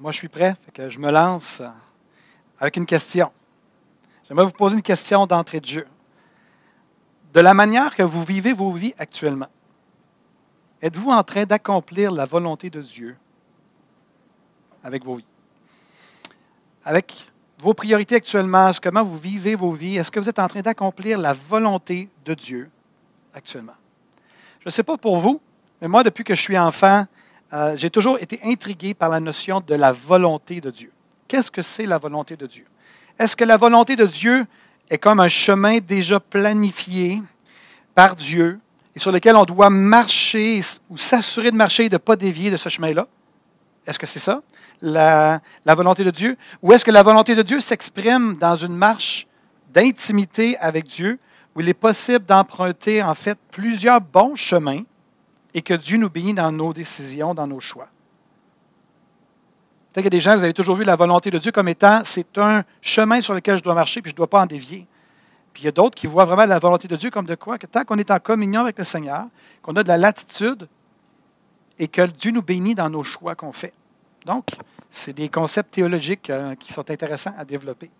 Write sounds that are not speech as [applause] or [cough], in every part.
Moi, je suis prêt, fait que je me lance avec une question. J'aimerais vous poser une question d'entrée de jeu. De la manière que vous vivez vos vies actuellement, êtes-vous en train d'accomplir la volonté de Dieu avec vos vies? Avec vos priorités actuellement, comment vous vivez vos vies, est-ce que vous êtes en train d'accomplir la volonté de Dieu actuellement? Je ne sais pas pour vous, mais moi, depuis que je suis enfant, euh, j'ai toujours été intrigué par la notion de la volonté de Dieu. Qu'est-ce que c'est la volonté de Dieu? Est-ce que la volonté de Dieu est comme un chemin déjà planifié par Dieu et sur lequel on doit marcher ou s'assurer de marcher et de ne pas dévier de ce chemin-là? Est-ce que c'est ça, la, la, volonté de Dieu? Ou est-ce que la volonté de Dieu s'exprime dans une marche d'intimité avec Dieu où il est possible d'emprunter en fait plusieurs bons chemins et que Dieu nous bénit dans nos décisions, dans nos choix. Peut-être qu'il y a des gens, vous avez toujours vu la volonté de Dieu comme étant, c'est un chemin sur lequel je dois marcher, puis je ne dois pas en dévier. Puis il y a d'autres qui voient vraiment la volonté de Dieu comme de quoi? Que tant qu'on est en communion avec le Seigneur, qu'on a de la latitude et que Dieu nous bénit dans nos choix qu'on fait. Donc, c'est des concepts théologiques euh, qui sont intéressants à développer.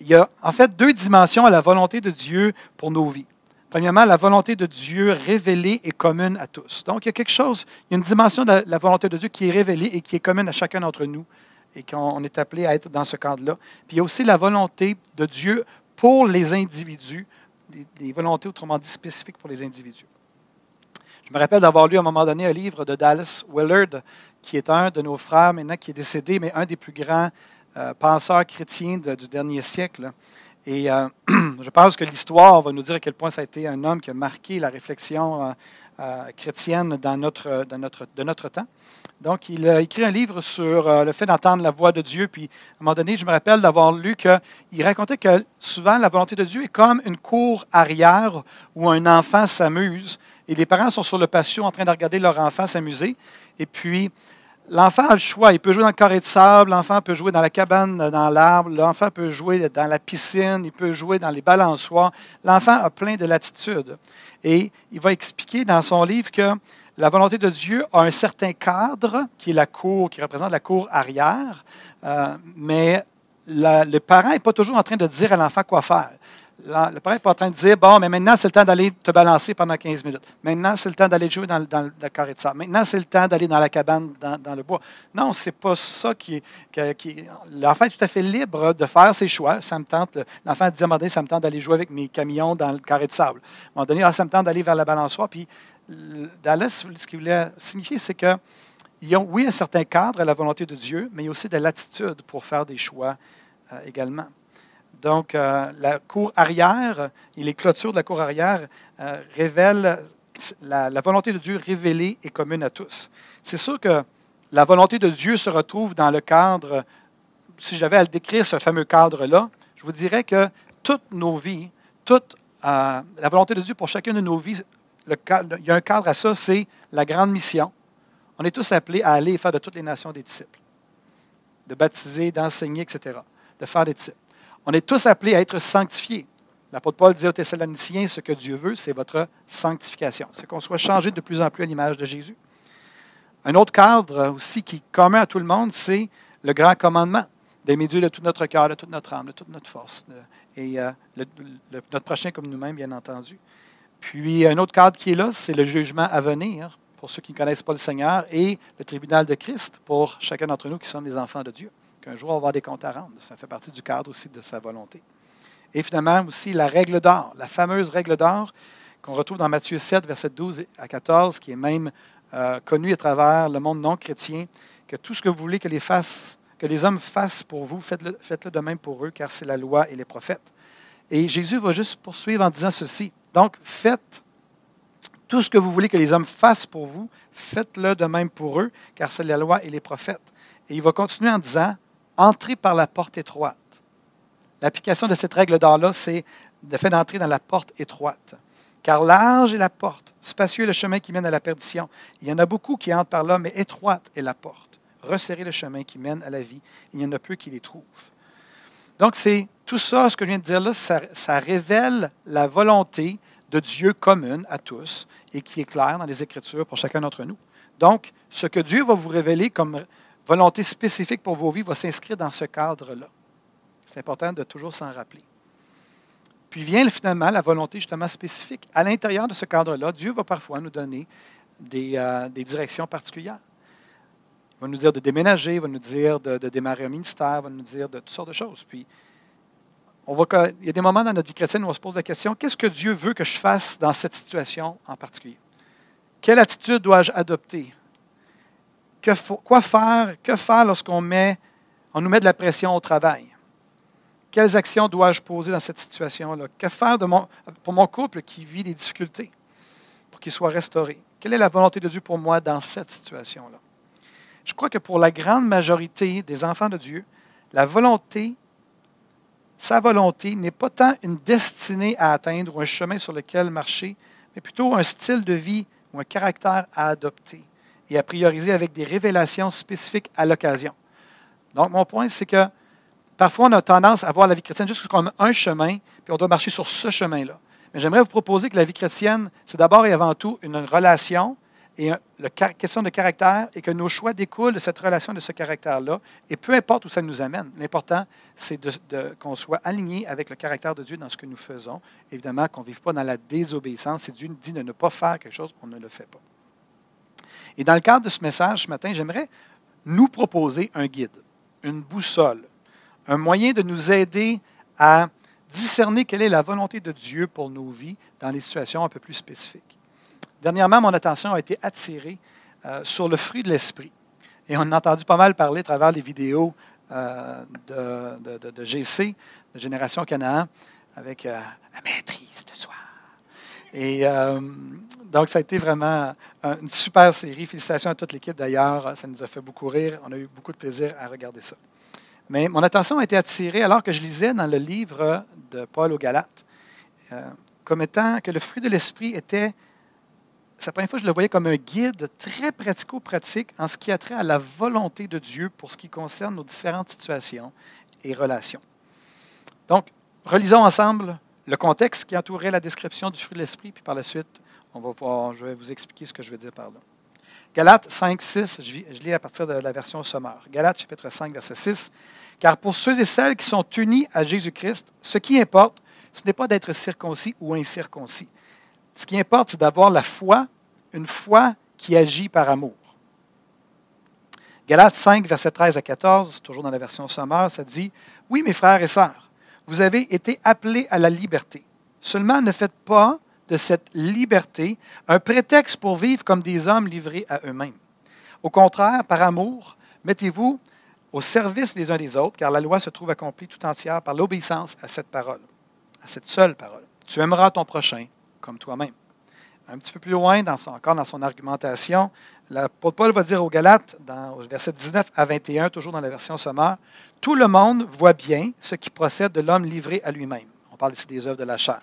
Il y a en fait deux dimensions à la volonté de Dieu pour nos vies. Premièrement, la volonté de Dieu révélée est commune à tous. Donc, il y a quelque chose, il y a une dimension de la volonté de Dieu qui est révélée et qui est commune à chacun d'entre nous et qu'on est appelé à être dans ce cadre-là. Puis il y a aussi la volonté de Dieu pour les individus, des, volontés autrement dit spécifiques pour les individus. Je me rappelle d'avoir lu à un moment donné un livre de Dallas Willard, qui est un de nos frères maintenant qui est décédé, mais un des plus grands euh, penseurs chrétiens du dernier siècle. Et euh, [clears throat] je pense que l'histoire va nous dire à quel point ça a été un homme qui a marqué la réflexion euh, euh, chrétienne dans notre, dans notre, de notre temps. Donc, il a écrit un livre sur le fait d'entendre la voix de Dieu. Puis, à un moment donné, je me rappelle d'avoir lu qu'il racontait que souvent, la volonté de Dieu est comme une cour arrière où un enfant s'amuse et les parents sont sur le patio en train de regarder leur enfant s'amuser. Et puis, L'enfant a le choix. Il peut jouer dans le carré de sable, l'enfant peut jouer dans la cabane, dans l'arbre, l'enfant peut jouer dans la piscine, il peut jouer dans les balançoires. L'enfant a plein de latitude. Et il va expliquer dans son livre que la volonté de Dieu a un certain cadre, qui est la cour, qui représente la cour arrière, euh, mais le parent n'est pas toujours en train de dire à l'enfant quoi faire le père n'est pas en train de dire Bon, mais maintenant, c'est le temps d'aller te balancer pendant 15 minutes. Maintenant, c'est le temps d'aller jouer dans, le carré de sable. Maintenant, c'est le temps d'aller dans la cabane, dans, le bois. Non, c'est pas ça qui est. L'enfant est tout à fait libre de faire ses choix. Ça me tente. L'enfant dit à un moment Ça me tente d'aller jouer avec mes camions dans le carré de sable. À un moment donné, ah, ça me tente d'aller vers la balançoire. Puis, Dallas, ce qu'il voulait signifier, c'est que. Il y a, oui, un certain cadre à la volonté de Dieu, mais il y a aussi de l'attitude pour faire des choix euh, également. Donc, euh, la cour arrière et les clôtures de la cour arrière euh, révèlent la, volonté de Dieu révélée et commune à tous. C'est sûr que la volonté de Dieu se retrouve dans le cadre, si j'avais à le décrire, ce fameux cadre-là, je vous dirais que toutes nos vies, toute euh, la volonté de Dieu pour chacune de nos vies, il y a un cadre à ça, c'est la grande mission. On est tous appelés à aller faire de toutes les nations des disciples, de baptiser, d'enseigner, etc., de faire des disciples. On est tous appelés à être sanctifiés. L'apôtre Paul dit aux Thessaloniciens, ce que Dieu veut, c'est votre sanctification. C'est qu'on soit changé de plus en plus à l'image de Jésus. Un autre cadre aussi qui est commun à tout le monde, c'est le grand commandement d'aimer Dieu de tout notre cœur, de toute notre âme, de toute notre force. Et euh, notre prochain comme nous-mêmes, bien entendu. Puis un autre cadre qui est là, c'est le jugement à venir pour ceux qui ne connaissent pas le Seigneur et le tribunal de Christ pour chacun d'entre nous qui sommes des enfants de Dieu qu'un jour on va avoir des comptes à rendre. Ça fait partie du cadre aussi de sa volonté. Et finalement aussi la règle d'or, la fameuse règle d'or qu'on retrouve dans Matthieu 7, verset 12 à 14, qui est même euh, connue à travers le monde non chrétien, que tout ce que vous voulez que les, que les hommes fassent pour vous, faites-le, faites-le de même pour eux, car c'est la loi et les prophètes. Et Jésus va juste poursuivre en disant ceci. Donc, faites Tout ce que vous voulez que les hommes fassent pour vous, faites-le de même pour eux, car c'est la loi et les prophètes. Et il va continuer en disant, entrez par la porte étroite. L'application de cette règle d'or-là, c'est le fait d'entrer dans la porte étroite. Car large est la porte, spacieux est le chemin qui mène à la perdition. Il y en a beaucoup qui entrent par là, mais étroite est la porte. Resserrez le chemin qui mène à la vie. Il y en a peu qui les trouvent. Donc, c'est tout ça, ce que je viens de dire là, ça révèle la volonté de Dieu commune à tous et qui est claire dans les Écritures pour chacun d'entre nous. Donc, ce que Dieu va vous révéler comme volonté spécifique pour vos vies va s'inscrire dans ce cadre-là. C'est important de toujours s'en rappeler. Puis vient finalement la volonté justement spécifique. À l'intérieur de ce cadre-là, Dieu va parfois nous donner des, euh, directions particulières. Il va nous dire de déménager, il va nous dire de, démarrer un ministère, il va nous dire de toutes sortes de choses. Puis, il y a des moments dans notre vie chrétienne où on se pose la question, qu'est-ce que Dieu veut que je fasse dans cette situation en particulier? Quelle attitude dois-je adopter? Que, quoi faire, que faire lorsqu'on met, on nous met de la pression au travail? Quelles actions dois-je poser dans cette situation-là? Que faire pour mon couple qui vit des difficultés pour qu'il soit restauré? Quelle est la volonté de Dieu pour moi dans cette situation-là? Je crois que pour la grande majorité des enfants de Dieu, la volonté, sa volonté n'est pas tant une destinée à atteindre ou un chemin sur lequel marcher, mais plutôt un style de vie ou un caractère à adopter et à prioriser avec des révélations spécifiques à l'occasion. Donc, mon point, c'est que Parfois, on a tendance à voir la vie chrétienne juste comme un chemin, puis on doit marcher sur ce chemin-là. Mais j'aimerais vous proposer que la vie chrétienne, c'est d'abord et avant tout une relation et une question de caractère et que nos choix découlent de cette relation, de ce caractère-là. Et peu importe où ça nous amène, l'important, c'est qu'on soit aligné avec le caractère de Dieu dans ce que nous faisons. Évidemment, qu'on ne vive pas dans la désobéissance. Si Dieu nous dit de ne pas faire quelque chose, on ne le fait pas. Et dans le cadre de ce message ce matin, j'aimerais nous proposer un guide, une boussole, un moyen de nous aider à discerner quelle est la volonté de Dieu pour nos vies dans des situations un peu plus spécifiques. Dernièrement, mon attention a été attirée euh, sur le fruit de l'esprit. Et on a entendu pas mal parler à travers les vidéos euh, de, GC, de Génération Canaan, avec euh, la maîtrise de. Et donc, ça a été vraiment une super série. Félicitations à toute l'équipe d'ailleurs. Ça nous a fait beaucoup rire. On a eu beaucoup de plaisir à regarder ça. Mais mon attention a été attirée alors que je lisais dans le livre de Paul aux Galates, euh, comme étant que le fruit de l'esprit était, c'est la première fois je le voyais comme un guide très pratico-pratique en ce qui a trait à la volonté de Dieu pour ce qui concerne nos différentes situations et relations. Donc, relisons ensemble le contexte qui entourait la description du fruit de l'esprit, puis par la suite, on va voir, je vais vous expliquer ce que je veux dire par là. Galates 5, 6, je lis à partir de la version sommaire. Galates chapitre 5, verset 6. Car pour ceux et celles qui sont unis à Jésus-Christ, ce qui importe, ce n'est pas d'être circoncis ou incirconcis. Ce qui importe, c'est d'avoir la foi, une foi qui agit par amour. Galates 5, verset 13 à 14, toujours dans la version sommaire, ça dit Oui, mes frères et sœurs, vous avez été appelés à la liberté. Seulement ne faites pas de cette liberté un prétexte pour vivre comme des hommes livrés à eux-mêmes. Au contraire, par amour, mettez-vous au service les uns des autres, car la loi se trouve accomplie tout entière par l'obéissance à cette parole, à cette seule parole. Tu aimeras ton prochain comme toi-même. Un petit peu plus loin, encore dans son argumentation, Paul va dire aux Galates, dans au verset 19 à 21, toujours dans la version sommaire, Tout le monde voit bien ce qui procède de l'homme livré à lui-même. On parle ici des œuvres de la chair.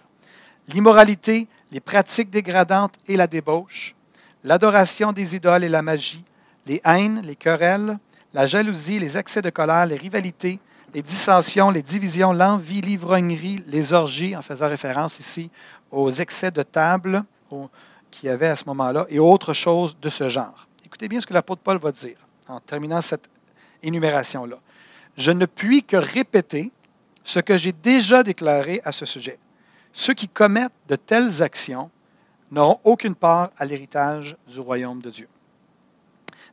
L'immoralité, les pratiques dégradantes et la débauche, l'adoration des idoles et la magie, les haines, les querelles, la jalousie, les excès de colère, les rivalités, les dissensions, les divisions, l'envie, l'ivrognerie, les orgies, en faisant référence ici aux excès de table qu'il y avait à ce moment-là, et autres choses de ce genre. Écoutez bien ce que l'apôtre Paul va dire en terminant cette énumération-là. Je ne puis que répéter ce que j'ai déjà déclaré à ce sujet. Ceux qui commettent de telles actions n'auront aucune part à l'héritage du royaume de Dieu.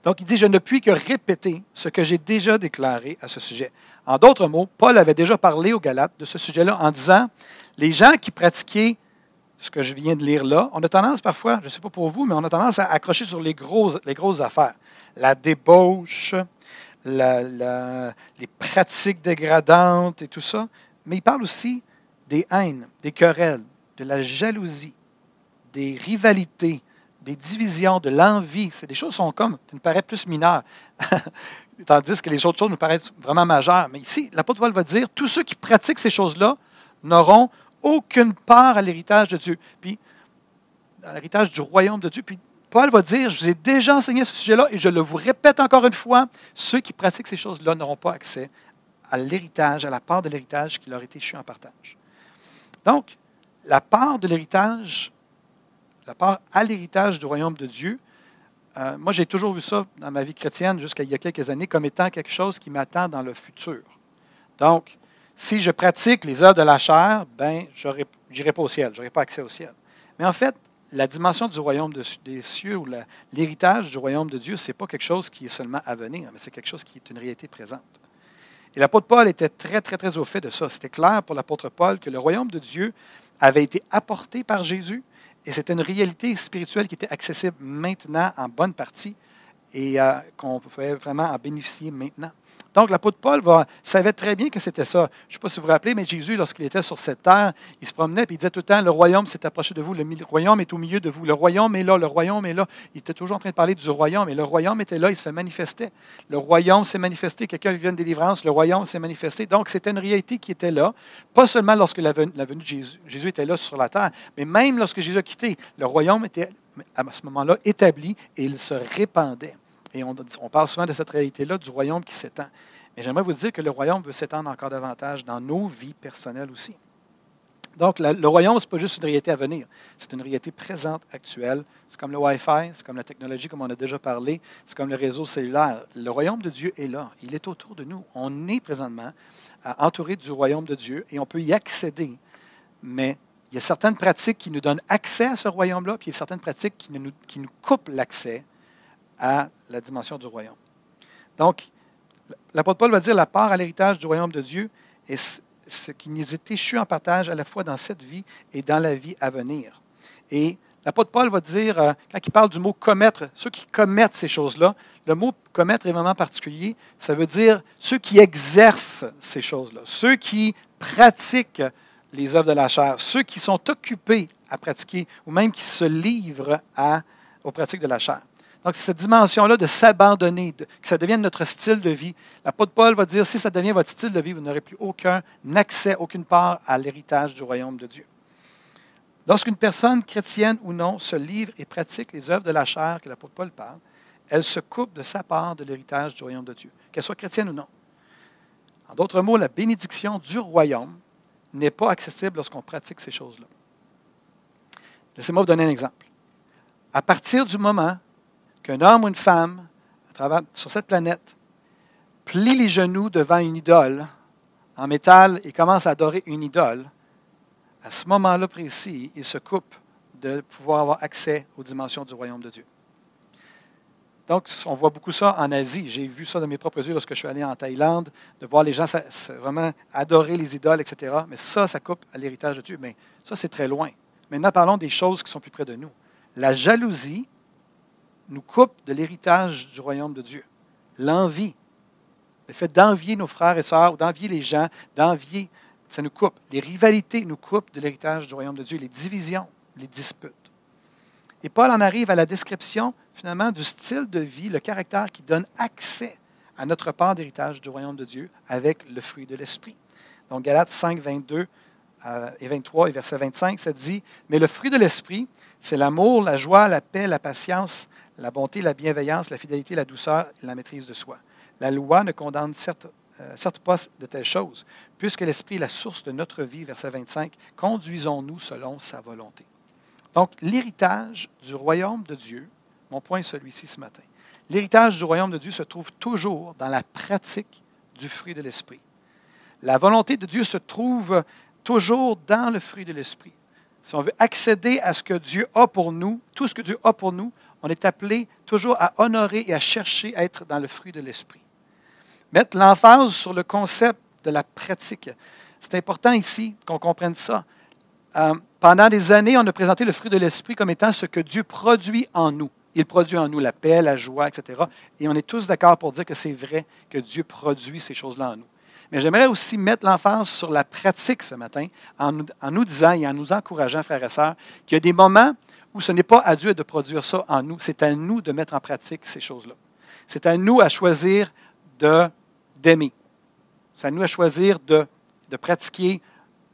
Donc, il dit, je ne puis que répéter ce que j'ai déjà déclaré à ce sujet. En d'autres mots, Paul avait déjà parlé aux Galates de ce sujet-là en disant, les gens qui pratiquaient ce que je viens de lire là, on a tendance parfois, je ne sais pas pour vous, mais on a tendance à accrocher sur les, grosses, les grosses affaires. La débauche, les pratiques dégradantes et tout ça. Mais il parle aussi des haines, des querelles, de la jalousie, des rivalités, des divisions, de l'envie, c'est des choses qui sont comme, qui nous paraissent plus mineures, [laughs] tandis que les autres choses nous paraissent vraiment majeures. Mais ici, l'apôtre Paul va dire, tous ceux qui pratiquent ces choses-là n'auront aucune part à l'héritage de Dieu, puis à l'héritage du royaume de Dieu. Puis Paul va dire, je vous ai déjà enseigné ce sujet-là et je le vous répète encore une fois, ceux qui pratiquent ces choses-là n'auront pas accès à l'héritage, à la part de l'héritage qui leur est échu en partage. Donc, la part de l'héritage, la part à l'héritage du royaume de Dieu, euh, moi j'ai toujours vu ça dans ma vie chrétienne jusqu'à il y a quelques années comme étant quelque chose qui m'attend dans le futur. Donc, si je pratique les œuvres de la chair, ben, je n'irai pas au ciel, je n'aurai pas accès au ciel. Mais en fait, la dimension du royaume des cieux ou l'héritage du royaume de Dieu, ce n'est pas quelque chose qui est seulement à venir, mais c'est quelque chose qui est une réalité présente. Et l'apôtre Paul était très, très, très au fait de ça. C'était clair pour l'apôtre Paul que le royaume de Dieu avait été apporté par Jésus et c'était une réalité spirituelle qui était accessible maintenant en bonne partie et euh, qu'on pouvait vraiment en bénéficier maintenant. Donc, l'apôtre Paul savait très bien que c'était ça. Je ne sais pas si vous vous rappelez, mais Jésus, lorsqu'il était sur cette terre, il se promenait et il disait tout le temps Le royaume s'est approché de vous, le royaume est au milieu de vous, le royaume est là, le royaume est là. Il était toujours en train de parler du royaume, et le royaume était là, il se manifestait. Le royaume s'est manifesté, quelqu'un vient de délivrance, le royaume s'est manifesté. Donc, c'était une réalité qui était là, pas seulement lorsque la venue, de Jésus, Jésus était là sur la terre, mais même lorsque Jésus a quitté, le royaume était à ce moment-là établi et il se répandait. Et on, parle souvent de cette réalité-là du royaume qui s'étend. Mais j'aimerais vous dire que le royaume veut s'étendre encore davantage dans nos vies personnelles aussi. Donc, le royaume, ce n'est pas juste une réalité à venir, c'est une réalité présente, actuelle. C'est comme le Wi-Fi, c'est comme la technologie, comme on a déjà parlé, c'est comme le réseau cellulaire. Le royaume de Dieu est là, il est autour de nous. On est présentement entouré du royaume de Dieu et on peut y accéder, mais il y a certaines pratiques qui nous donnent accès à ce royaume-là, puis il y a certaines pratiques qui nous, qui nous coupent l'accès à la dimension du royaume. Donc, l'apôtre Paul va dire la part à l'héritage du royaume de Dieu est ce qui nous est échu en partage à la fois dans cette vie et dans la vie à venir. Et l'apôtre Paul va dire, euh, quand il parle du mot commettre, ceux qui commettent ces choses-là, le mot commettre est vraiment particulier. Ça veut dire ceux qui exercent ces choses-là, ceux qui pratiquent les œuvres de la chair, ceux qui sont occupés à pratiquer ou même qui se livrent aux pratiques de la chair. Donc, cette dimension-là de s'abandonner, que ça devienne notre style de vie. L'apôtre Paul va dire, si ça devient votre style de vie, vous n'aurez plus aucun accès, aucune part à l'héritage du royaume de Dieu. Lorsqu'une personne, chrétienne ou non, se livre et pratique les œuvres de la chair que l'apôtre Paul parle, elle se coupe de sa part de l'héritage du royaume de Dieu, qu'elle soit chrétienne ou non. En d'autres mots, la bénédiction du royaume n'est pas accessible lorsqu'on pratique ces choses-là. Laissez-moi vous donner un exemple. À partir du moment qu'un homme ou une femme, sur cette planète, plie les genoux devant une idole en métal et commence à adorer une idole, à ce moment-là précis, il se coupe de pouvoir avoir accès aux dimensions du royaume de Dieu. Donc, on voit beaucoup ça en Asie. J'ai vu ça de mes propres yeux lorsque je suis allé en Thaïlande, de voir les gens vraiment adorer les idoles, etc. Mais ça, ça coupe à l'héritage de Dieu. Mais ça, c'est très loin. Maintenant, parlons des choses qui sont plus près de nous. La jalousie nous coupe de l'héritage du royaume de Dieu. L'envie, le fait d'envier nos frères et sœurs, d'envier les gens, d'envier, ça nous coupe. Les rivalités nous coupent de l'héritage du royaume de Dieu, les divisions, les disputes. Et Paul en arrive à la description, finalement, du style de vie, le caractère qui donne accès à notre part d'héritage du royaume de Dieu avec le fruit de l'esprit. Donc, Galates 5, 22 euh, et 23 et verset 25, ça dit Mais le fruit de l'esprit, c'est l'amour, la joie, la paix, la patience, la bonté, la bienveillance, la fidélité, la douceur la maîtrise de soi. La loi ne condamne certes, euh, pas de telles choses, puisque l'Esprit est la source de notre vie, verset 25, conduisons-nous selon sa volonté. Donc, l'héritage du royaume de Dieu, mon point est celui-ci ce matin. L'héritage du royaume de Dieu se trouve toujours dans la pratique du fruit de l'Esprit. La volonté de Dieu se trouve toujours dans le fruit de l'Esprit. Si on veut accéder à ce que Dieu a pour nous, tout ce que Dieu a pour nous, on est appelé toujours à honorer et à chercher à être dans le fruit de l'esprit. Mettre l'emphase sur le concept de la pratique. C'est important ici qu'on comprenne ça. Euh, pendant des années, on a présenté le fruit de l'esprit comme étant ce que Dieu produit en nous. Il produit en nous la paix, la joie, etc. Et on est tous d'accord pour dire que c'est vrai que Dieu produit ces choses-là en nous. Mais j'aimerais aussi mettre l'emphase sur la pratique ce matin en nous, en nous disant et en nous encourageant, frères et sœurs, qu'il y a des moments où ce n'est pas à Dieu de produire ça en nous, c'est à nous de mettre en pratique ces choses-là. C'est à nous à choisir d'aimer. C'est à nous à choisir de, de pratiquer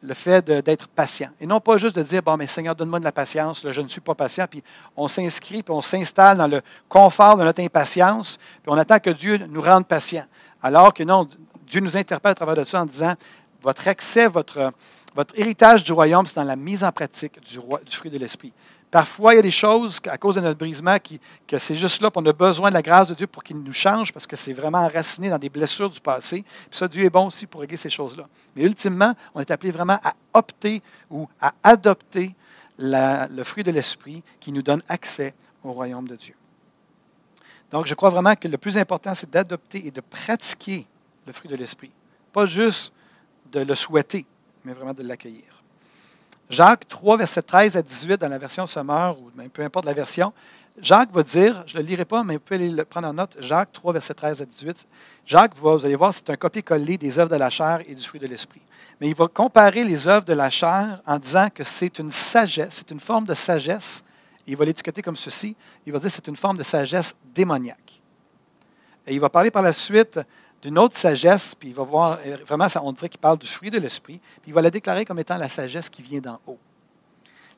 le fait d'être patient. Et non pas juste de dire, bon, mais Seigneur, donne-moi de la patience, je ne suis pas patient, puis on s'inscrit, puis on s'installe dans le confort de notre impatience, puis on attend que Dieu nous rende patients. Alors que non, Dieu nous interpelle à travers de ça en disant, votre accès, votre, votre héritage du royaume, c'est dans la mise en pratique du fruit de l'Esprit. Parfois, il y a des choses, à cause de notre brisement, que c'est juste là qu'on a besoin de la grâce de Dieu pour qu'il nous change, parce que c'est vraiment enraciné dans des blessures du passé. Puis ça, Dieu est bon aussi pour régler ces choses-là. Mais ultimement, on est appelé vraiment à opter ou à adopter le fruit de l'Esprit qui nous donne accès au royaume de Dieu. Donc, je crois vraiment que le plus important, c'est d'adopter et de pratiquer le fruit de l'Esprit. Pas juste de le souhaiter, mais vraiment de l'accueillir. Jacques 3, verset 13 à 18 dans la version Sommeur, ou même peu importe la version, Jacques va dire, je ne le lirai pas, mais vous pouvez le prendre en note, Jacques 3, verset 13 à 18. Jacques, vous allez voir, c'est un copier-coller des œuvres de la chair et du fruit de l'esprit. Mais il va comparer les œuvres de la chair en disant que c'est une sagesse, c'est une forme de sagesse. il va l'étiqueter comme ceci. Il va dire que c'est une forme de sagesse démoniaque. Et il va parler par la suite d'une autre sagesse, puis il va voir, euh, vraiment, on dirait qu'il parle du fruit de l'esprit, puis il va la déclarer comme étant la sagesse qui vient d'en haut.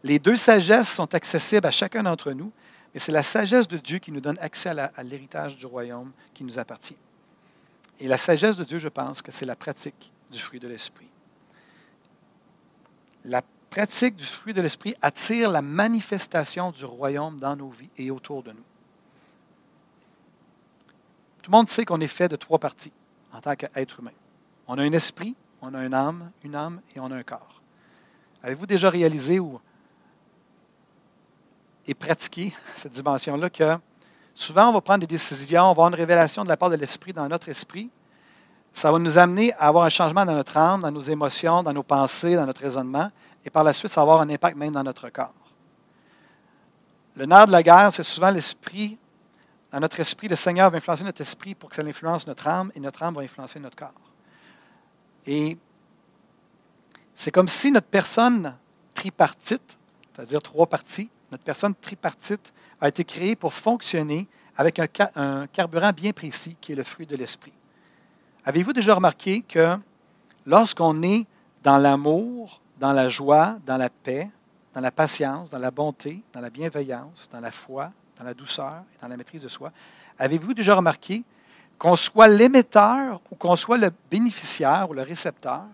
Les deux sagesses sont accessibles à chacun d'entre nous, mais c'est la sagesse de Dieu qui nous donne accès à l'héritage du royaume qui nous appartient. Et la sagesse de Dieu, je pense que c'est la pratique du fruit de l'esprit. La pratique du fruit de l'esprit attire la manifestation du royaume dans nos vies et autour de nous. Tout le monde sait qu'on est fait de trois parties en tant qu'être humain. On a un esprit, on a une âme, une âme et on a un corps. Avez-vous déjà réalisé ou et pratiqué [laughs] cette dimension-là que souvent on va prendre des décisions, on va avoir une révélation de la part de l'esprit dans notre esprit. Ça va nous amener à avoir un changement dans notre âme, dans nos émotions, dans nos pensées, dans notre raisonnement, et par la suite, ça va avoir un impact même dans notre corps. Le nerf de la guerre, c'est souvent l'esprit dans notre esprit, le Seigneur va influencer notre esprit pour que ça influence notre âme et notre âme va influencer notre corps. Et c'est comme si notre personne tripartite, c'est-à-dire trois parties, notre personne tripartite a été créée pour fonctionner avec un, un carburant bien précis qui est le fruit de l'esprit. Avez-vous déjà remarqué que lorsqu'on est dans l'amour, dans la joie, dans la paix, dans la patience, dans la bonté, dans la bienveillance, dans la foi, dans la douceur et dans la maîtrise de soi. Avez-vous déjà remarqué qu'on soit l'émetteur ou qu'on soit le bénéficiaire ou le récepteur,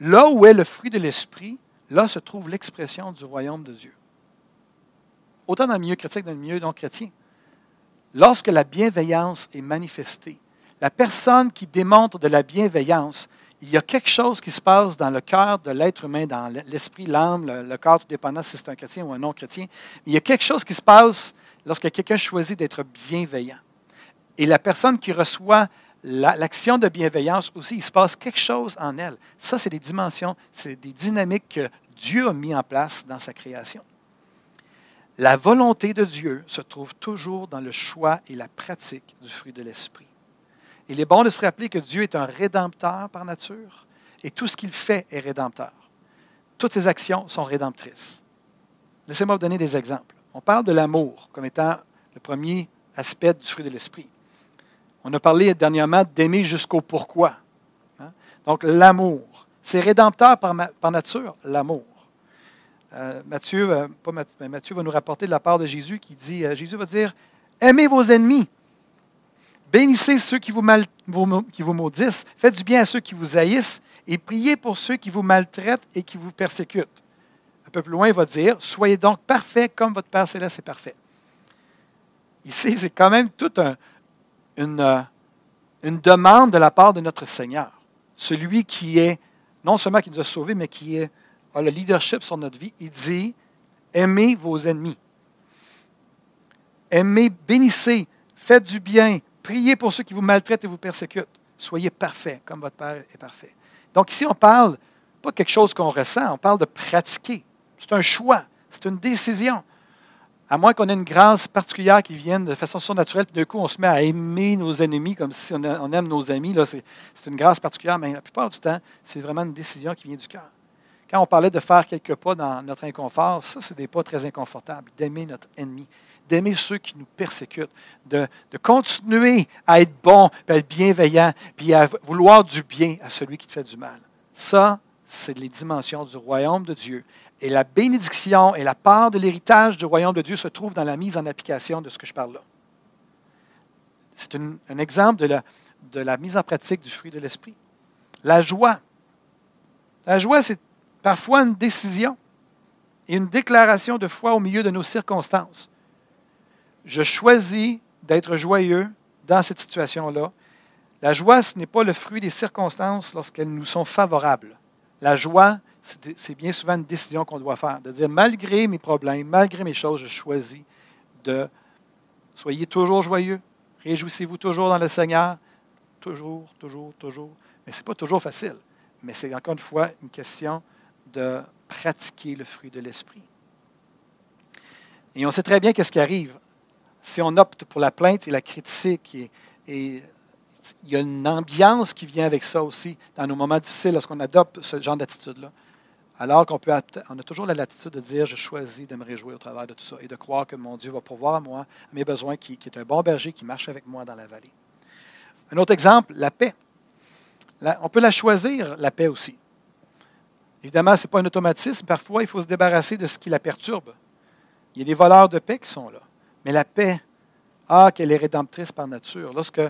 là où est le fruit de l'esprit, là se trouve l'expression du royaume de Dieu. Autant dans le milieu chrétien que dans le milieu non chrétien. Lorsque la bienveillance est manifestée, la personne qui démontre de la bienveillance, il y a quelque chose qui se passe dans le cœur de l'être humain, dans l'esprit, l'âme, le, corps, tout dépendant si c'est un chrétien ou un non chrétien. Il y a quelque chose qui se passe lorsque quelqu'un choisit d'être bienveillant. Et la personne qui reçoit l'action de bienveillance aussi, il se passe quelque chose en elle. Ça, c'est des dimensions, c'est des dynamiques que Dieu a mis en place dans sa création. La volonté de Dieu se trouve toujours dans le choix et la pratique du fruit de l'esprit. Il est bon de se rappeler que Dieu est un rédempteur par nature et tout ce qu'il fait est rédempteur. Toutes ses actions sont rédemptrices. Laissez-moi vous donner des exemples. On parle de l'amour comme étant le premier aspect du fruit de l'esprit. On a parlé dernièrement d'aimer jusqu'au pourquoi. Hein? Donc, l'amour. C'est rédempteur par, nature, l'amour. Euh, Matthieu, euh, Matthieu, va nous rapporter de la part de Jésus qui dit, euh, Jésus va dire, aimez vos ennemis, bénissez ceux qui vous maudissent, faites du bien à ceux qui vous haïssent et priez pour ceux qui vous maltraitent et qui vous persécutent peu plus loin, il va dire Soyez donc parfaits comme votre Père Céleste est parfait. Ici, c'est quand même toute une, euh, une demande de la part de notre Seigneur. Celui qui est, non seulement qui nous a sauvés, mais qui est, a le leadership sur notre vie. Il dit Aimez vos ennemis. Aimez, bénissez, faites du bien, priez pour ceux qui vous maltraitent et vous persécutent. Soyez parfaits comme votre Père est parfait. Donc ici, on parle pas quelque chose qu'on ressent, on parle de pratiquer. C'est un choix, c'est une décision. À moins qu'on ait une grâce particulière qui vienne de façon surnaturelle, puis d'un coup, on se met à aimer nos ennemis comme si on aime nos amis. c'est une grâce particulière, mais la plupart du temps, c'est vraiment une décision qui vient du cœur. Quand on parlait de faire quelques pas dans notre inconfort, ça, c'est des pas très inconfortables, d'aimer notre ennemi, d'aimer ceux qui nous persécutent, de, continuer à être bon, à être bienveillant, puis à vouloir du bien à celui qui te fait du mal. Ça, c'est les dimensions du royaume de Dieu. Et la bénédiction et la part de l'héritage du royaume de Dieu se trouvent dans la mise en application de ce que je parle là. C'est un exemple de la, de la mise en pratique du fruit de l'esprit. La joie. La joie, c'est parfois une décision et une déclaration de foi au milieu de nos circonstances. Je choisis d'être joyeux dans cette situation-là. La joie, ce n'est pas le fruit des circonstances lorsqu'elles nous sont favorables. La joie, c'est bien souvent une décision qu'on doit faire, de dire, malgré mes problèmes, malgré mes choses, je choisis de soyez toujours joyeux, réjouissez-vous toujours dans le Seigneur, toujours, toujours, toujours. Mais ce n'est pas toujours facile, mais c'est encore une fois une question de pratiquer le fruit de l'esprit. Et on sait très bien qu'est-ce qui arrive. Si on opte pour la plainte et la critique, et, et il y a une ambiance qui vient avec ça aussi dans nos moments difficiles lorsqu'on adopte ce genre d'attitude-là. Alors qu'on peut, on a toujours la latitude de dire, je choisis de me réjouir au travers de tout ça et de croire que mon Dieu va pourvoir à moi, mes besoins, qui, est un bon berger qui marche avec moi dans la vallée. Un autre exemple, la paix. on peut la choisir, la paix aussi. Évidemment, ce n'est pas un automatisme. Parfois, il faut se débarrasser de ce qui la perturbe. Il y a des voleurs de paix qui sont là. Mais la paix, ah, qu'elle est rédemptrice par nature. Lorsque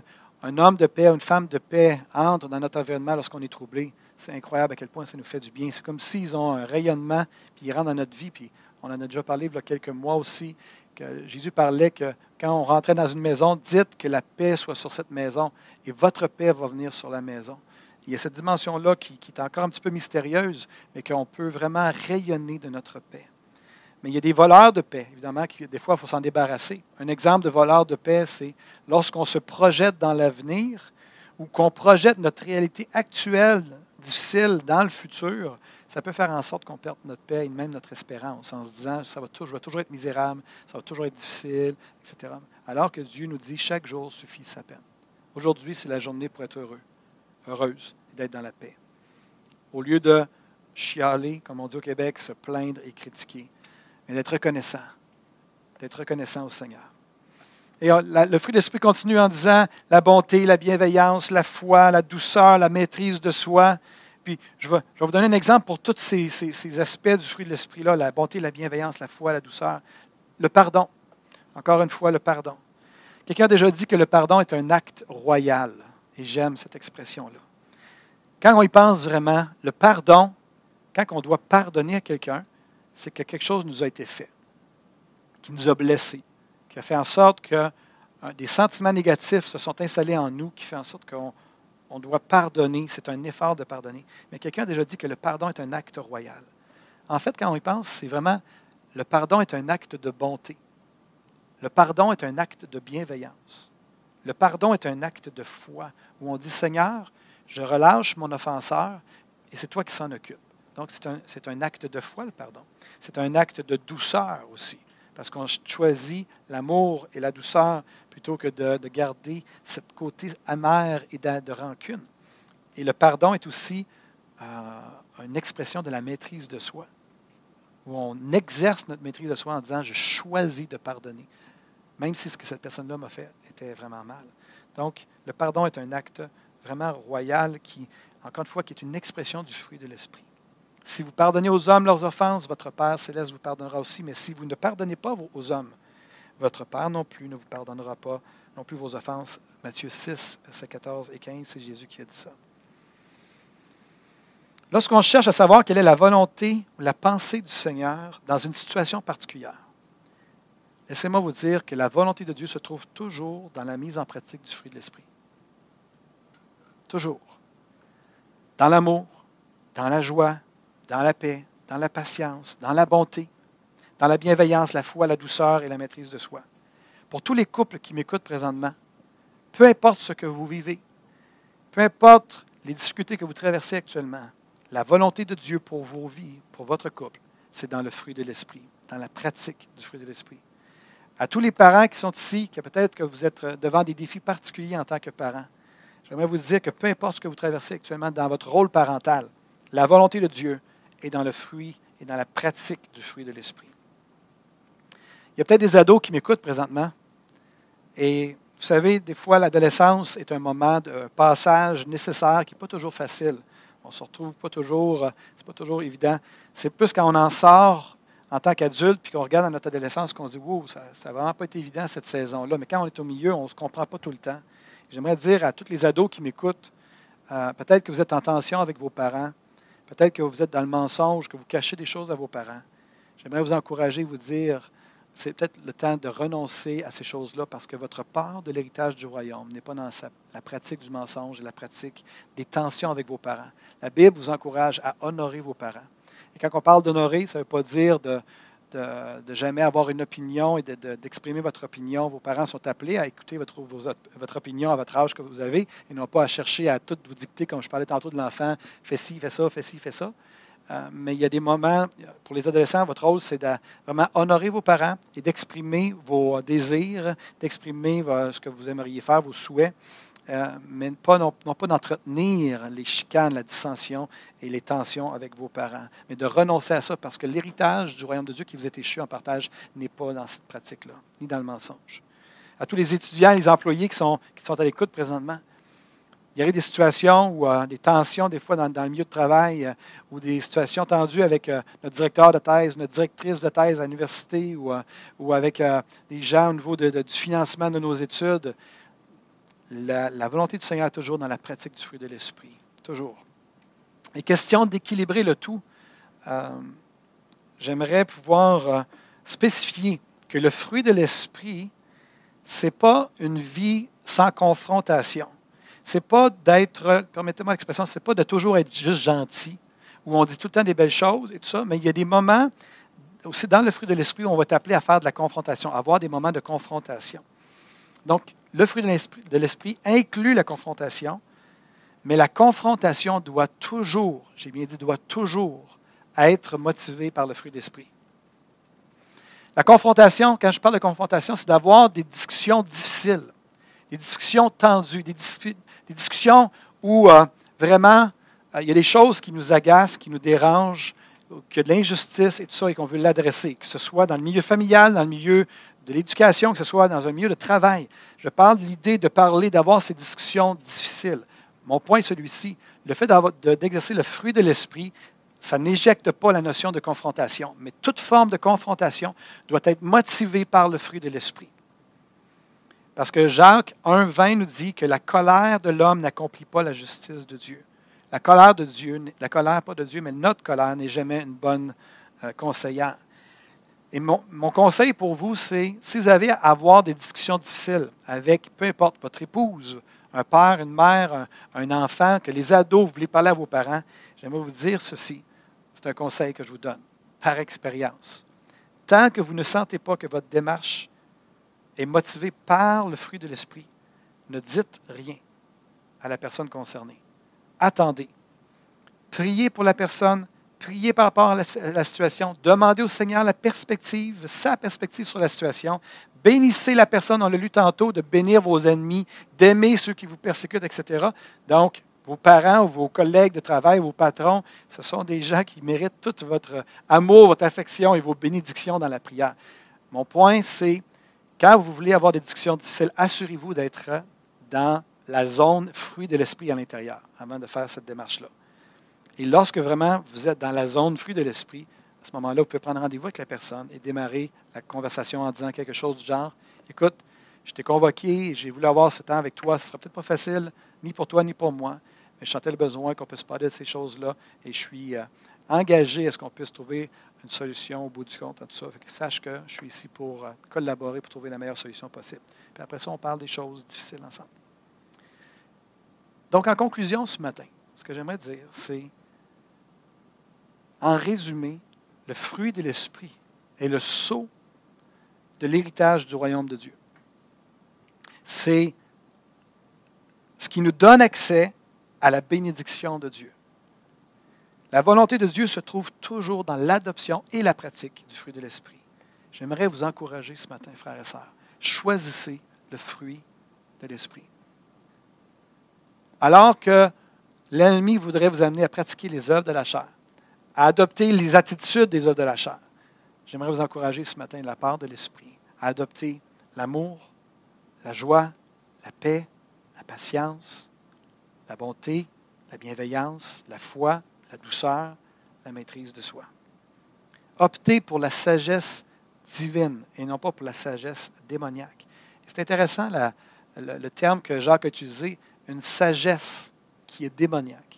un homme de paix, une femme de paix entre dans notre environnement lorsqu'on est troublé, c'est incroyable à quel point ça nous fait du bien. C'est comme s'ils ont un rayonnement, puis ils rentrent dans notre vie. Puis on en a déjà parlé il y a quelques mois aussi, que Jésus parlait que quand on rentrait dans une maison, dites que la paix soit sur cette maison et votre paix va venir sur la maison. Il y a cette dimension-là qui, qui est encore un petit peu mystérieuse, mais qu'on peut vraiment rayonner de notre paix. Mais il y a des voleurs de paix, évidemment, qui, des fois, il faut s'en débarrasser. Un exemple de voleur de paix, c'est lorsqu'on se projette dans l'avenir ou qu'on projette notre réalité actuelle difficile dans le futur, ça peut faire en sorte qu'on perde notre paix et même notre espérance en se disant ça va toujours, je vais toujours être misérable, ça va toujours être difficile, etc. Alors que Dieu nous dit chaque jour suffit sa peine. Aujourd'hui, c'est la journée pour être heureux, heureuse d'être dans la paix. Au lieu de chialer, comme on dit au Québec, se plaindre et critiquer, mais d'être reconnaissant, d'être reconnaissant au Seigneur. Et le fruit de l'Esprit continue en disant la bonté, la bienveillance, la foi, la douceur, la maîtrise de soi. Puis je vais, vous donner un exemple pour tous ces, ces aspects du fruit de l'Esprit-là, la bonté, la bienveillance, la foi, la douceur. Le pardon. Encore une fois, le pardon. Quelqu'un a déjà dit que le pardon est un acte royal. Et j'aime cette expression-là. Quand on y pense vraiment, le pardon, quand on doit pardonner à quelqu'un, c'est que quelque chose nous a été fait, qui nous a blessés, qui a fait en sorte que euh, des sentiments négatifs se sont installés en nous, qui fait en sorte qu'on doit pardonner. C'est un effort de pardonner. Mais quelqu'un a déjà dit que le pardon est un acte royal. En fait, quand on y pense, c'est vraiment le pardon est un acte de bonté. Le pardon est un acte de bienveillance. Le pardon est un acte de foi, où on dit Seigneur, je relâche mon offenseur et c'est toi qui s'en occupe. Donc, c'est un, acte de foi, le pardon. C'est un acte de douceur aussi, parce qu'on choisit l'amour et la douceur plutôt que de, garder ce côté amer et de, rancune. Et le pardon est aussi euh, une expression de la maîtrise de soi, où on exerce notre maîtrise de soi en disant Je choisis de pardonner, même si ce que cette personne-là m'a fait était vraiment mal. Donc, le pardon est un acte vraiment royal qui, encore une fois, qui est une expression du fruit de l'esprit. Si vous pardonnez aux hommes leurs offenses, votre Père céleste vous pardonnera aussi. Mais si vous ne pardonnez pas aux hommes, votre Père non plus ne vous pardonnera pas non plus vos offenses. Matthieu 6, versets 14 et 15, c'est Jésus qui a dit ça. Lorsqu'on cherche à savoir quelle est la volonté ou la pensée du Seigneur dans une situation particulière, laissez-moi vous dire que la volonté de Dieu se trouve toujours dans la mise en pratique du fruit de l'Esprit. Toujours. Dans l'amour, dans la joie, dans la paix, dans la patience, dans la bonté, dans la bienveillance, la foi, la douceur et la maîtrise de soi. Pour tous les couples qui m'écoutent présentement, peu importe ce que vous vivez, peu importe les difficultés que vous traversez actuellement, la volonté de Dieu pour vos vies, pour votre couple, c'est dans le fruit de l'esprit, dans la pratique du fruit de l'esprit. À tous les parents qui sont ici, que peut-être que vous êtes devant des défis particuliers en tant que parents, j'aimerais vous dire que peu importe ce que vous traversez actuellement dans votre rôle parental, la volonté de Dieu et dans le fruit et dans la pratique du fruit de l'esprit. Il y a peut-être des ados qui m'écoutent présentement. Et vous savez, des fois, l'adolescence est un moment de passage nécessaire qui n'est pas toujours facile. On ne se retrouve pas toujours, c'est pas toujours évident. C'est plus quand on en sort en tant qu'adulte, puis qu'on regarde dans notre adolescence, qu'on se dit, wow, ça n'a vraiment pas été évident cette saison-là. Mais quand on est au milieu, on ne se comprend pas tout le temps. J'aimerais dire à tous les ados qui m'écoutent, euh, peut-être que vous êtes en tension avec vos parents, peut-être que vous êtes dans le mensonge, que vous cachez des choses à vos parents. J'aimerais vous encourager, vous dire, c'est peut-être le temps de renoncer à ces choses-là parce que votre part de l'héritage du royaume n'est pas dans la pratique du mensonge et la pratique des tensions avec vos parents. La Bible vous encourage à honorer vos parents. Et quand on parle d'honorer, ça ne veut pas dire de, de, jamais avoir une opinion et d'exprimer votre opinion. Vos parents sont appelés à écouter votre, opinion à votre âge que vous avez et non pas à chercher à tout vous dicter, comme je parlais tantôt de l'enfant, fais ci, fais ça, fais ci, fais ça. Euh, mais il y a des moments, pour les adolescents, votre rôle, c'est de vraiment honorer vos parents et d'exprimer vos désirs, d'exprimer ce que vous aimeriez faire, vos souhaits, euh, mais pas, non, pas d'entretenir les chicanes, la dissension et les tensions avec vos parents, mais de renoncer à ça parce que l'héritage du royaume de Dieu qui vous est échu en partage n'est pas dans cette pratique-là, ni dans le mensonge. À tous les étudiants, les employés qui sont, qui sont à l'écoute présentement, il y a des situations où euh, des tensions, des fois, dans, le milieu de travail, euh, ou des situations tendues avec notre directeur de thèse, notre directrice de thèse à l'université, ou, ou avec des gens au niveau du financement de nos études. La, volonté du Seigneur est toujours dans la pratique du fruit de l'Esprit. Toujours. Et question d'équilibrer le tout, j'aimerais pouvoir spécifier que le fruit de l'Esprit, ce n'est pas une vie sans confrontation c'est pas d'être, permettez-moi l'expression, c'est pas de toujours être juste gentil, où on dit tout le temps des belles choses et tout ça, mais il y a des moments, aussi dans le fruit de l'esprit, où on va t'appeler à faire de la confrontation, à avoir des moments de confrontation. Donc, le fruit de l'esprit inclut la confrontation, mais la confrontation doit toujours, j'ai bien dit, doit toujours être motivée par le fruit de l'esprit. La confrontation, quand je parle de confrontation, c'est d'avoir des discussions difficiles, des discussions tendues, des, discussions où euh, vraiment euh, il y a des choses qui nous agacent, qui nous dérangent, qu'il y a de l'injustice et tout ça et qu'on veut l'adresser, que ce soit dans le milieu familial, dans le milieu de l'éducation, que ce soit dans un milieu de travail. Je parle de l'idée de parler, d'avoir ces discussions difficiles. Mon point est celui-ci. Le fait d'exercer le fruit de l'esprit, ça n'éjecte pas la notion de confrontation, mais toute forme de confrontation doit être motivée par le fruit de l'esprit. Parce que Jacques 1.20 nous dit que la colère de l'homme n'accomplit pas la justice de Dieu. La colère de Dieu, la colère pas de Dieu, mais notre colère n'est jamais une bonne euh, conseillère. Et mon, conseil pour vous, c'est si vous avez à avoir des discussions difficiles avec, peu importe, votre épouse, un père, une mère, un, enfant, que les ados, vous voulez parler à vos parents, j'aimerais vous dire ceci. C'est un conseil que je vous donne par expérience. Tant que vous ne sentez pas que votre démarche est motivé par le fruit de l'esprit, ne dites rien à la personne concernée. Attendez. Priez pour la personne, priez par rapport à la, situation, demandez au Seigneur la perspective, sa perspective sur la situation. Bénissez la personne, on l'a lu tantôt, de bénir vos ennemis, d'aimer ceux qui vous persécutent, etc. Donc, vos parents ou vos collègues de travail, vos patrons, ce sont des gens qui méritent tout votre amour, votre affection et vos bénédictions dans la prière. Mon point, c'est quand vous voulez avoir des discussions difficiles, assurez-vous d'être dans la zone fruit de l'esprit à l'intérieur avant de faire cette démarche-là. Et lorsque vraiment vous êtes dans la zone fruit de l'esprit, à ce moment-là, vous pouvez prendre rendez-vous avec la personne et démarrer la conversation en disant quelque chose du genre Écoute, je t'ai convoqué, j'ai voulu avoir ce temps avec toi, ce ne sera peut-être pas facile, ni pour toi, ni pour moi, mais je sentais le besoin qu'on puisse parler de ces choses-là et je suis euh, engagé à ce qu'on puisse trouver une solution au bout du compte, tout ça. sache que je suis ici pour euh, collaborer, pour trouver la meilleure solution possible. Puis après ça, on parle des choses difficiles ensemble. Donc, en conclusion, ce matin, ce que j'aimerais dire, c'est, en résumé, le fruit de l'esprit est le sceau de l'héritage du royaume de Dieu. C'est ce qui nous donne accès à la bénédiction de Dieu. La volonté de Dieu se trouve toujours dans l'adoption et la pratique du fruit de l'Esprit. J'aimerais vous encourager ce matin, frères et sœurs. Choisissez le fruit de l'Esprit. Alors que l'ennemi voudrait vous amener à pratiquer les œuvres de la chair, à adopter les attitudes des œuvres de la chair. J'aimerais vous encourager ce matin de la part de l'Esprit à adopter l'amour, la joie, la paix, la patience, la bonté, la bienveillance, la foi, la douceur, la maîtrise de soi. Optez pour la sagesse divine et non pas pour la sagesse démoniaque. C'est intéressant le, terme que Jacques a utilisé, une sagesse qui est démoniaque.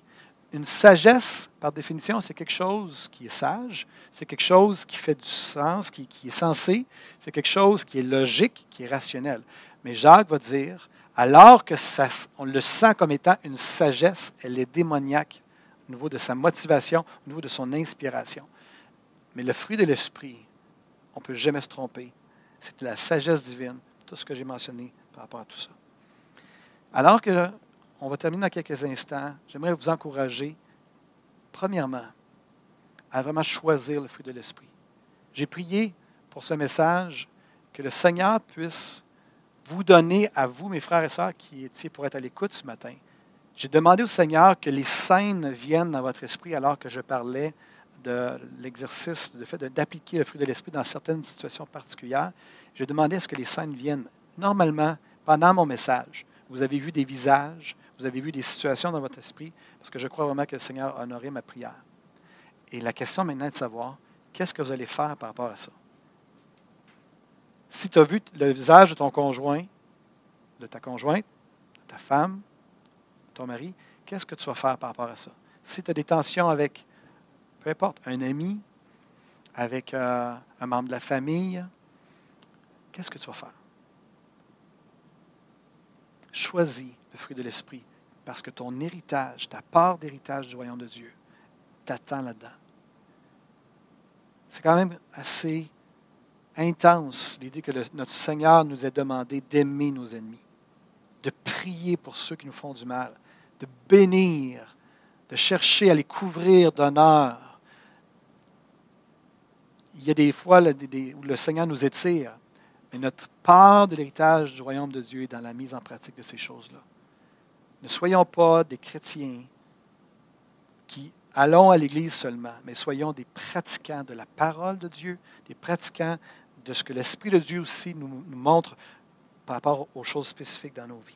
Une sagesse, par définition, c'est quelque chose qui est sage, c'est quelque chose qui fait du sens, qui, est sensé, c'est quelque chose qui est logique, qui est rationnel. Mais Jacques va dire, alors que ça, on le sent comme étant une sagesse, elle est démoniaque au niveau de sa motivation, au niveau de son inspiration. Mais le fruit de l'esprit, on ne peut jamais se tromper. C'est la sagesse divine, tout ce que j'ai mentionné par rapport à tout ça. Alors que on va terminer dans quelques instants, j'aimerais vous encourager, premièrement, à vraiment choisir le fruit de l'esprit. J'ai prié pour ce message que le Seigneur puisse vous donner à vous, mes frères et sœurs qui étiez pour être à l'écoute ce matin. J'ai demandé au Seigneur que les scènes viennent dans votre esprit alors que je parlais de l'exercice, de fait d'appliquer le fruit de l'esprit dans certaines situations particulières. J'ai demandé à ce que les scènes viennent. Normalement, pendant mon message, vous avez vu des visages, vous avez vu des situations dans votre esprit, parce que je crois vraiment que le Seigneur a honoré ma prière. Et la question maintenant est de savoir, qu'est-ce que vous allez faire par rapport à ça? Si tu as vu le visage de ton conjoint, de ta conjointe, de ta femme, de ton mari, qu'est-ce que tu vas faire par rapport à ça? Si tu as des tensions avec, peu importe, un ami, avec euh, un membre de la famille, qu'est-ce que tu vas faire? Choisis fruit de l'esprit parce que ton héritage, ta part d'héritage du royaume de Dieu, t'attend là-dedans. C'est quand même assez intense l'idée que notre Seigneur nous ait demandé d'aimer nos ennemis, de prier pour ceux qui nous font du mal, de bénir, de chercher à les couvrir d'honneur. Il y a des fois où le Seigneur nous étire, mais notre part de l'héritage du royaume de Dieu est dans la mise en pratique de ces choses-là. Ne soyons pas des chrétiens qui allons à l'Église seulement, mais soyons des pratiquants de la parole de Dieu, des pratiquants de ce que l'Esprit de Dieu aussi nous, montre par rapport aux choses spécifiques dans nos vies.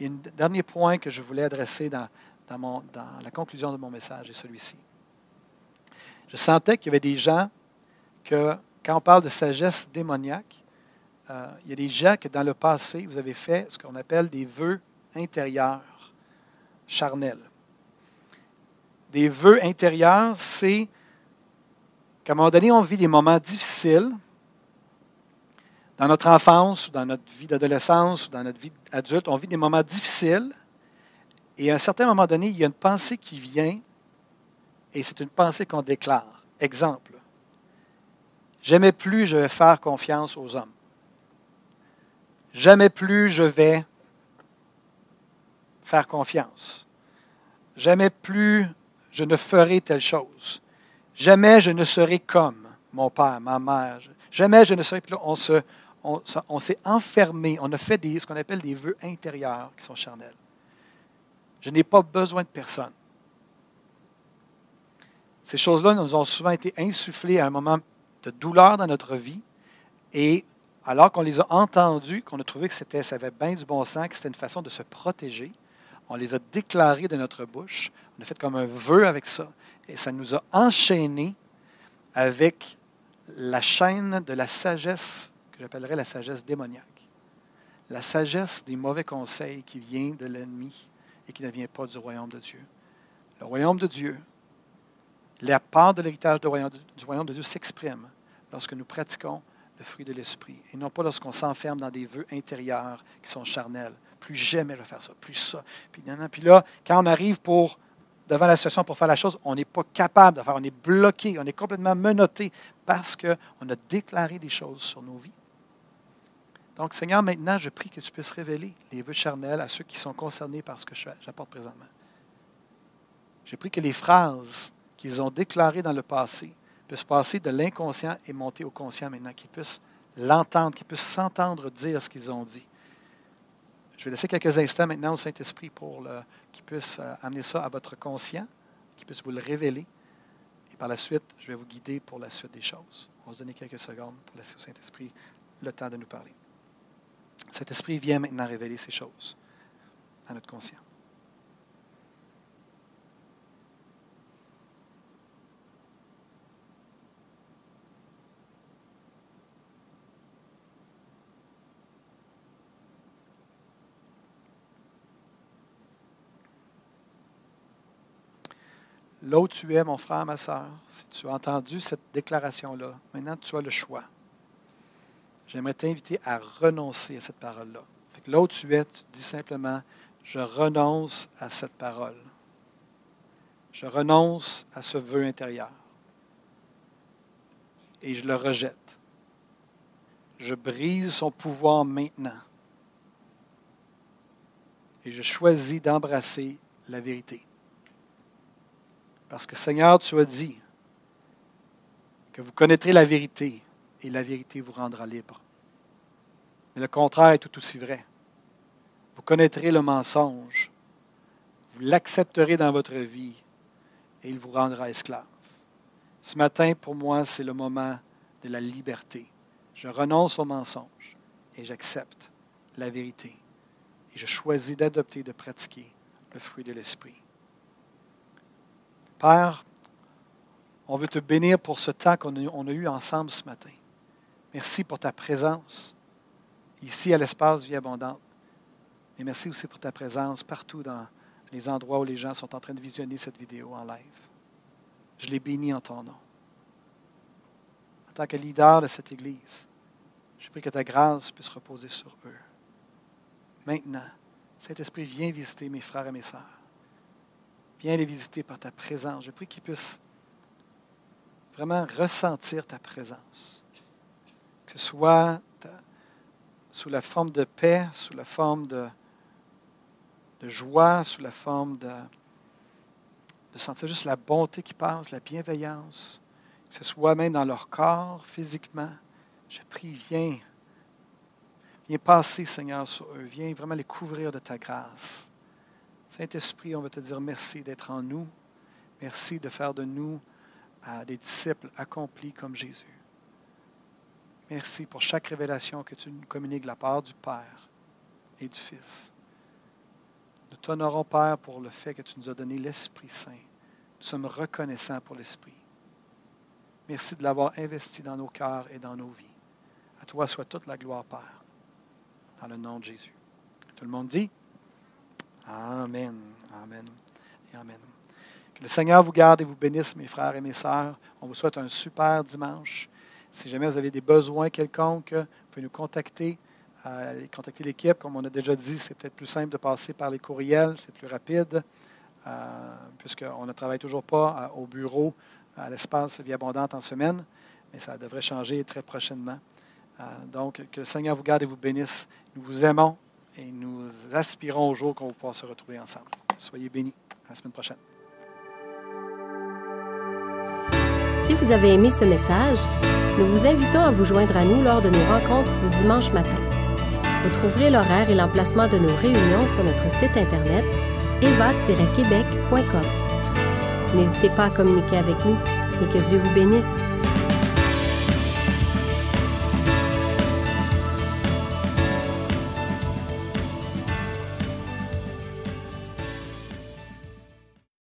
Et un dernier point que je voulais adresser dans, la conclusion de mon message est celui-ci. Je sentais qu'il y avait des gens que, quand on parle de sagesse démoniaque, euh, il y a des gens que dans le passé, vous avez fait ce qu'on appelle des vœux intérieurs charnels. Des vœux intérieurs, c'est qu'à un moment donné, on vit des moments difficiles, dans notre enfance, dans notre vie d'adolescence, dans notre vie adulte, on vit des moments difficiles. Et à un certain moment donné, il y a une pensée qui vient, et c'est une pensée qu'on déclare. Exemple. Jamais plus je vais faire confiance aux hommes. Jamais plus je vais faire confiance. Jamais plus je ne ferai telle chose. Jamais je ne serai comme mon père, ma mère. Jamais je ne serai plus. On se, on, s'est enfermé, on a fait des, ce qu'on appelle des vœux intérieurs qui sont charnels. Je n'ai pas besoin de personne. Ces choses-là nous ont souvent été insufflées à un moment de douleur dans notre vie et alors qu'on les a entendues, qu'on a trouvé que c'était, ça avait bien du bon sens, que c'était une façon de se protéger, on les a déclarées de notre bouche, on a fait comme un vœu avec ça, et ça nous a enchaînés avec la chaîne de la sagesse j'appellerais la sagesse démoniaque. La sagesse des mauvais conseils qui vient de l'ennemi et qui ne vient pas du royaume de Dieu. Le royaume de Dieu, la part de l'héritage du royaume de Dieu s'exprime lorsque nous pratiquons le fruit de l'esprit et non pas lorsqu'on s'enferme dans des vœux intérieurs qui sont charnels. Plus jamais je vais faire ça, plus ça. Puis, là, quand on arrive pour devant la situation pour faire la chose, on n'est pas capable de faire, on est bloqué, on est complètement menotté parce qu'on a déclaré des choses sur nos vies. Donc, Seigneur, maintenant, je prie que tu puisses révéler les vœux charnels à ceux qui sont concernés par ce que j'apporte présentement. J'ai prie que les phrases qu'ils ont déclarées dans le passé puissent passer de l'inconscient et monter au conscient maintenant, qu'ils puissent l'entendre, qu'ils puissent s'entendre dire ce qu'ils ont dit. Je vais laisser quelques instants maintenant au Saint-Esprit pour qu'il puisse euh, amener ça à votre conscient, qu'il puisse vous le révéler. Et par la suite, je vais vous guider pour la suite des choses. On va se donner quelques secondes pour laisser au Saint-Esprit le temps de nous parler. Saint-Esprit vient maintenant révéler ces choses à notre conscience. Où tu es, mon frère, ma soeur, si tu as entendu cette déclaration-là, maintenant tu as le choix. J'aimerais t'inviter à renoncer à cette parole-là. Là où tu es, tu dis simplement, je renonce à cette parole. Je renonce à ce vœu intérieur. Et je le rejette. Je brise son pouvoir maintenant. Et je choisis d'embrasser la vérité. Parce que Seigneur, tu as dit que vous connaîtrez la vérité et la vérité vous rendra libre. Mais le contraire est tout aussi vrai. Vous connaîtrez le mensonge, vous l'accepterez dans votre vie et il vous rendra esclave. Ce matin, pour moi, c'est le moment de la liberté. Je renonce au mensonge et j'accepte la vérité. Et je choisis d'adopter, de pratiquer le fruit de l'Esprit. Père, on veut te bénir pour ce temps qu'on a, eu ensemble ce matin. Merci pour ta présence ici à l'espace Vie Abondante. Et merci aussi pour ta présence partout dans les endroits où les gens sont en train de visionner cette vidéo en live. Je les bénis en ton nom. En tant que leader de cette Église, je prie que ta grâce puisse reposer sur eux. Maintenant, Saint-Esprit, viens visiter mes frères et mes sœurs. Viens les visiter par ta présence. Je prie qu'ils puissent vraiment ressentir ta présence. Que ce soit sous la forme de paix, sous la forme de, joie, sous la forme de, de sentir juste la bonté qui passe, la bienveillance, que ce soit même dans leur corps, physiquement. Je prie, viens, viens passer, Seigneur, sur eux. Viens vraiment les couvrir de ta grâce. Saint-Esprit, on veut te dire merci d'être en nous. Merci de faire de nous euh, des disciples accomplis comme Jésus. Merci pour chaque révélation que tu nous communiques de la part du Père et du Fils. Nous t'honorons, Père, pour le fait que tu nous as donné l'Esprit Saint. Nous sommes reconnaissants pour l'Esprit. Merci de l'avoir investi dans nos cœurs et dans nos vies. À toi soit toute la gloire, Père. Dans le nom de Jésus. Tout le monde dit Amen. Amen. Amen. Que le Seigneur vous garde et vous bénisse, mes frères et mes sœurs. On vous souhaite un super dimanche. Si jamais vous avez des besoins quelconques, vous pouvez nous contacter. Euh, contacter l'équipe, comme on a déjà dit, c'est peut-être plus simple de passer par les courriels, c'est plus rapide, euh, puisqu'on ne travaille toujours pas euh, au bureau, à l'espace Vie Abondante en semaine, mais ça devrait changer très prochainement. donc, que le Seigneur vous garde et vous bénisse. Nous vous aimons et nous aspirons au jour qu'on va pouvoir se retrouver ensemble. Soyez bénis. À la semaine prochaine. Si vous avez aimé ce message, nous vous invitons à vous joindre à nous lors de nos rencontres du dimanche matin. Vous trouverez l'horaire et l'emplacement de nos réunions sur notre site internet eva-québec.com. N'hésitez pas à communiquer avec nous et que Dieu vous bénisse.